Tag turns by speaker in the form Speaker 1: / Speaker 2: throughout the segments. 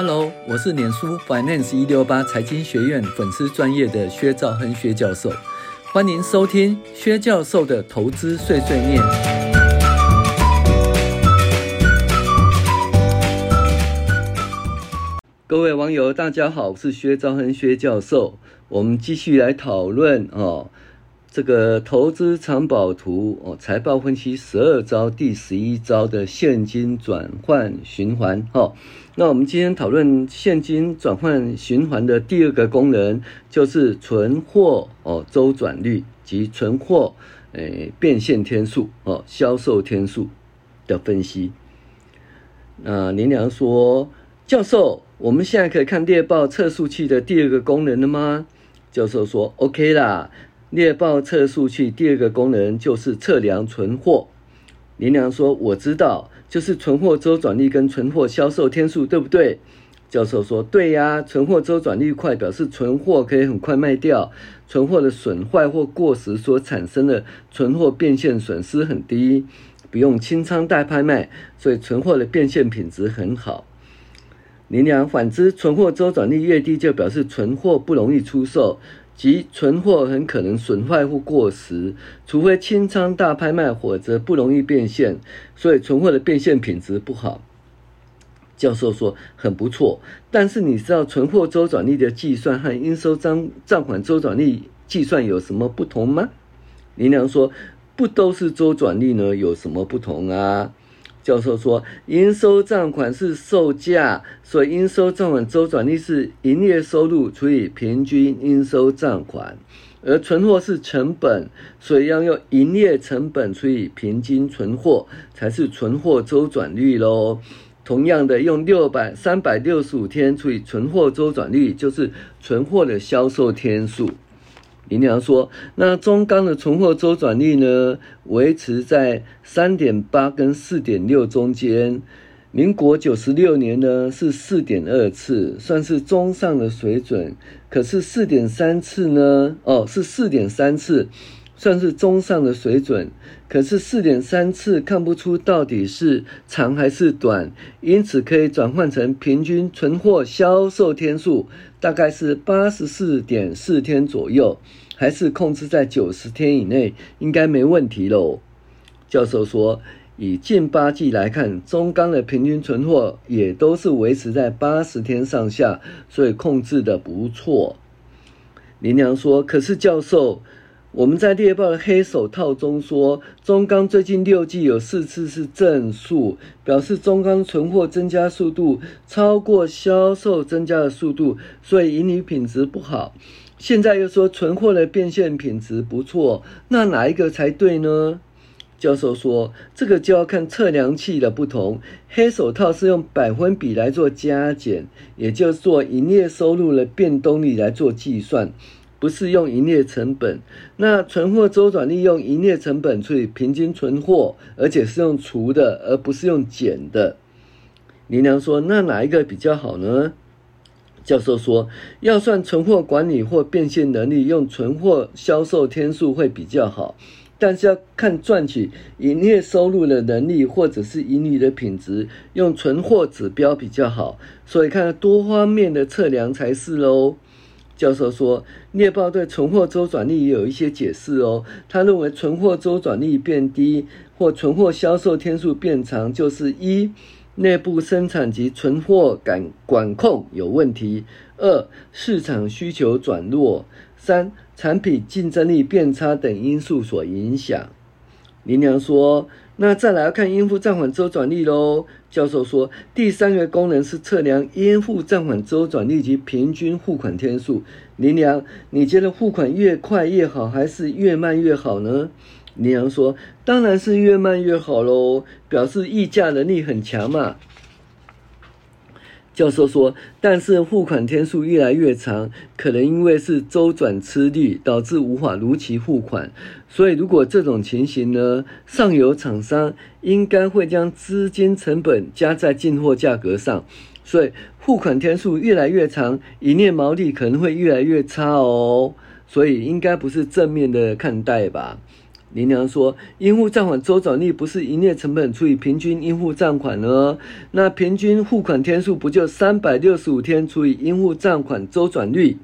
Speaker 1: Hello，我是脸书 Finance 一六八财经学院粉丝专业的薛兆亨薛教授，欢迎收听薛教授的投资碎碎念。各位网友，大家好，我是薛兆亨薛教授，我们继续来讨论哦。这个投资藏宝图哦，财报分析十二招第十一招的现金转换循环哈。那我们今天讨论现金转换循环的第二个功能，就是存货哦周转率及存货诶变现天数哦销售天数的分析。那林良说，教授，我们现在可以看猎豹测速器的第二个功能了吗？教授说，OK 啦。猎豹测速器第二个功能就是测量存货。林良说：“我知道，就是存货周转率跟存货销售天数，对不对？”教授说：“对呀，存货周转率快，表示存货可以很快卖掉，存货的损坏或过时所产生的存货变现损失很低，不用清仓大拍卖，所以存货的变现品质很好。”林良反之，存货周转率越低，就表示存货不容易出售。即存货很可能损坏或过时，除非清仓大拍卖，或者不容易变现，所以存货的变现品质不好。教授说很不错，但是你知道存货周转率的计算和应收账账款周转率计算有什么不同吗？林良说不都是周转率呢，有什么不同啊？教授说，应收账款是售价，所以应收账款周转率是营业收入除以平均应收账款，而存货是成本，所以要用营业成本除以平均存货，才是存货周转率咯。同样的，用六百三百六十五天除以存货周转率，就是存货的销售天数。林良说：“那中钢的存货周转率呢，维持在三点八跟四点六中间。民国九十六年呢是四点二次，算是中上的水准。可是四点三次呢，哦，是四点三次，算是中上的水准。可是四点三次看不出到底是长还是短，因此可以转换成平均存货销售天数。”大概是八十四点四天左右，还是控制在九十天以内，应该没问题喽。教授说，以近八季来看，中钢的平均存货也都是维持在八十天上下，所以控制的不错。林良说，可是教授。我们在猎豹的黑手套中说，中钢最近六季有四次是正数，表示中钢存货增加速度超过销售增加的速度，所以盈利品质不好。现在又说存货的变现品质不错，那哪一个才对呢？教授说，这个就要看测量器的不同。黑手套是用百分比来做加减，也就是做营业收入的变动率来做计算。不是用营业成本，那存货周转率用营业成本除以平均存货，而且是用除的，而不是用减的。林良说：“那哪一个比较好呢？”教授说：“要算存货管理或变现能力，用存货销售天数会比较好，但是要看赚取营业收入的能力或者是盈利的品质，用存货指标比较好。所以看多方面的测量才是喽。”教授说，猎豹对存货周转率也有一些解释哦。他认为存货周转率变低或存货销售天数变长，就是一内部生产及存货感管控有问题；二市场需求转弱；三产品竞争力变差等因素所影响。林良说。那再来看应付账款周转率喽。教授说，第三个功能是测量应付账款周转率及平均付款天数。林良，你觉得付款越快越好，还是越慢越好呢？林良说，当然是越慢越好喽，表示议价能力很强嘛。教授说，但是付款天数越来越长，可能因为是周转吃力，导致无法如期付款。所以，如果这种情形呢，上游厂商应该会将资金成本加在进货价格上。所以，付款天数越来越长，营业毛利可能会越来越差哦。所以，应该不是正面的看待吧？林良说，应付账款周转率不是营业成本除以平均应付账款呢？那平均付款天数不就三百六十五天除以应付账款周转率？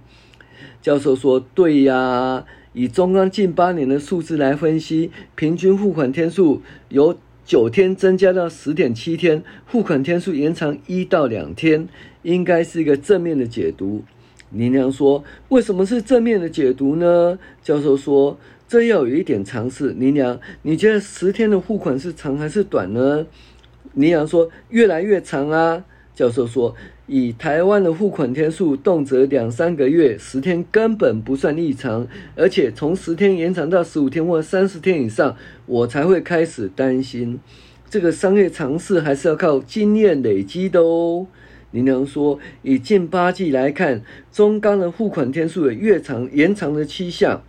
Speaker 1: 教授说，对呀，以中钢近八年的数字来分析，平均付款天数由九天增加到十点七天，付款天数延长一到两天，应该是一个正面的解读。林良说，为什么是正面的解读呢？教授说。这要有一点常识，林娘，你觉得十天的付款是长还是短呢？林娘说越来越长啊。教授说，以台湾的付款天数，动辄两三个月，十天根本不算异常，而且从十天延长到十五天或三十天以上，我才会开始担心。这个商业常识还是要靠经验累积的哦。林娘说，以近八季来看，中钢的付款天数有越长延长的趋向。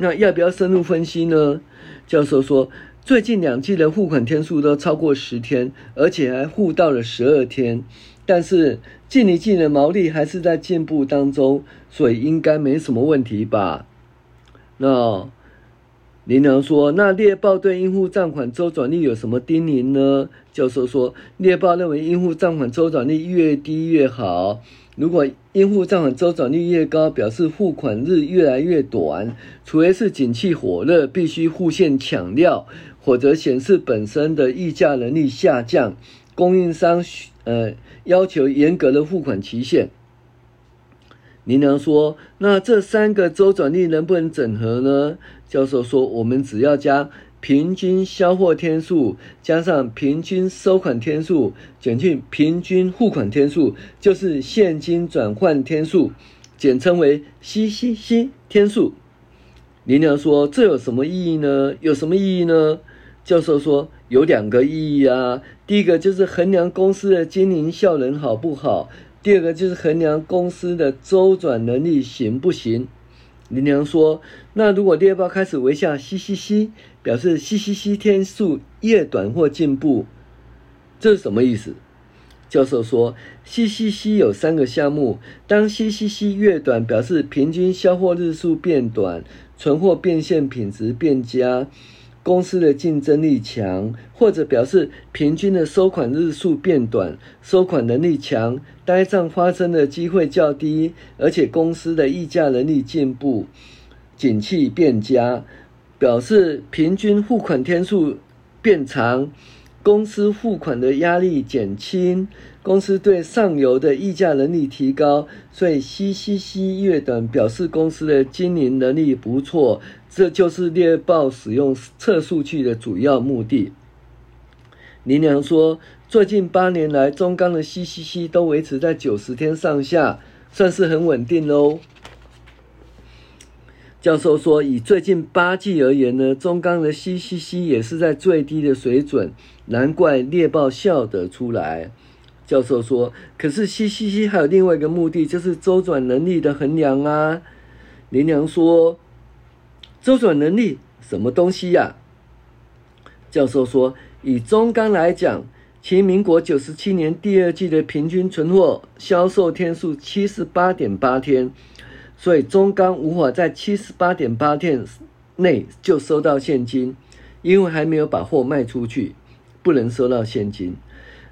Speaker 1: 那要不要深入分析呢？教授说，最近两季的付款天数都超过十天，而且还付到了十二天。但是近一季的毛利还是在进步当中，所以应该没什么问题吧？那林良说，那猎豹对应付账款周转率有什么叮咛呢？教授说，猎豹认为应付账款周转率越低越好。如果应付账款周转率越高，表示付款日越来越短，除非是景气火热，必须互现抢料，或者显示本身的议价能力下降，供应商呃要求严格的付款期限。林良说：“那这三个周转率能不能整合呢？”教授说：“我们只要将。”平均销货天数加上平均收款天数减去平均付款天数，就是现金转换天数，简称为 CCC 天数。林良说：“这有什么意义呢？有什么意义呢？”教授说：“有两个意义啊。第一个就是衡量公司的经营效能好不好；第二个就是衡量公司的周转能力行不行。”林良说：“那如果猎豹开始微笑嘻嘻嘻。”表示嘻嘻嘻天数越短或进步，这是什么意思？教授说嘻嘻嘻有三个项目，当嘻嘻嘻越短，表示平均销货日数变短，存货变现品质变佳，公司的竞争力强；或者表示平均的收款日数变短，收款能力强，呆账发生的机会较低，而且公司的议价能力进步，景气变佳。表示平均付款天数变长，公司付款的压力减轻，公司对上游的议价能力提高，所以 CCC 越短表示公司的经营能力不错，这就是猎豹使用测数据的主要目的。林良说，最近八年来，中钢的 CCC 都维持在九十天上下，算是很稳定喽。教授说，以最近八季而言呢，中钢的 CCC 也是在最低的水准，难怪猎豹笑得出来。教授说，可是 CCC 还有另外一个目的，就是周转能力的衡量啊。林良说，周转能力什么东西呀？教授说，以中钢来讲，其民国九十七年第二季的平均存货销售天数七十八点八天。所以中钢无法在七十八点八天内就收到现金，因为还没有把货卖出去，不能收到现金。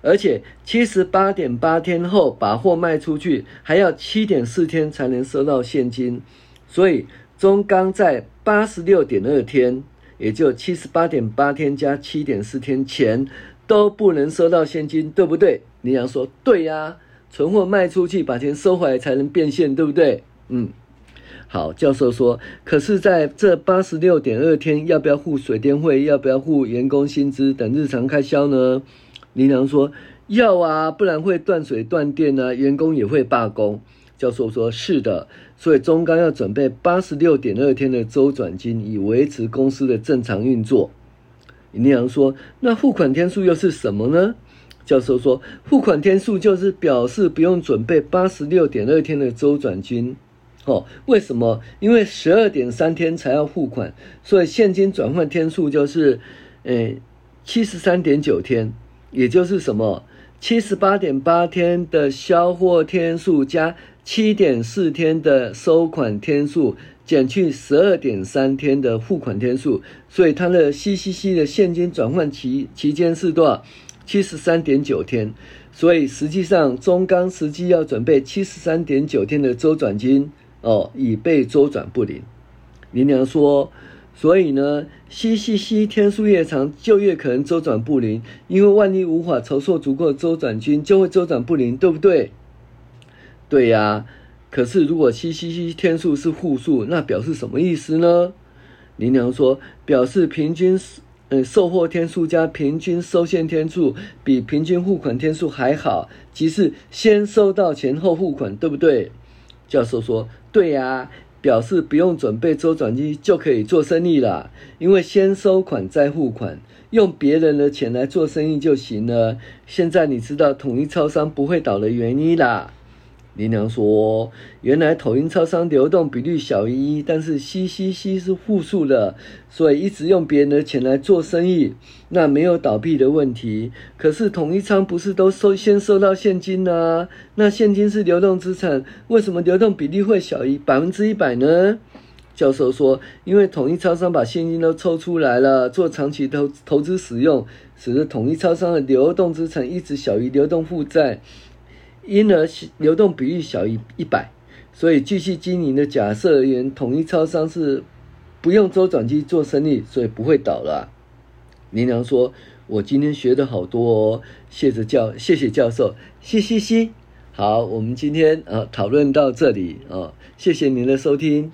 Speaker 1: 而且七十八点八天后把货卖出去，还要七点四天才能收到现金。所以中钢在八十六点二天，也就七十八点八天加七点四天前都不能收到现金，对不对？你想说对呀、存货卖出去把钱收回来才能变现，对不对？嗯，好，教授说，可是在这八十六点二天，要不要付水电费？要不要付员工薪资等日常开销呢？林良说要啊，不然会断水断电啊，员工也会罢工。教授说是的，所以中钢要准备八十六点二天的周转金，以维持公司的正常运作。林良说，那付款天数又是什么呢？教授说，付款天数就是表示不用准备八十六点二天的周转金。哦，为什么？因为十二点三天才要付款，所以现金转换天数就是，诶，七十三点九天，也就是什么？七十八点八天的销货天数加七点四天的收款天数，减去十二点三天的付款天数，所以它的 CCC 的现金转换期期间是多少？七十三点九天。所以实际上中钢实际要准备七十三点九天的周转金哦，以备周转不灵。林娘说，所以呢，CCC 天数越长，就越可能周转不灵，因为万一无法筹措足够周转金，就会周转不灵，对不对？对呀、可是，如果七七七天数是负数，那表示什么意思呢？林娘说，表示平均嗯售货天数加平均收现天数比平均付款天数还好，即是先收到钱后付款，对不对？教授说，对呀、表示不用准备周转金就可以做生意了，因为先收款再付款，用别人的钱来做生意就行了。现在你知道统一超商不会倒的原因啦。林娘说：“原来统一超商流动比率小于一，但是 CCC 是负数的，所以一直用别人的钱来做生意，那没有倒闭的问题。可是统一仓不是都收先收到现金呢、那现金是流动资产，为什么流动比例会小于百分之一百呢？”教授说：“因为统一超商把现金都抽出来了，做长期投投资使用，使得统一超商的流动资产一直小于流动负债。”因而流动比率小于一百，所以继续经营的假设而言，统一超商是不用周转金做生意，所以不会倒了。林娘说：“我今天学的好多哦，谢谢教，谢谢教授，嘻嘻嘻。好，我们今天呃讨论到这里啊，谢谢您的收听。”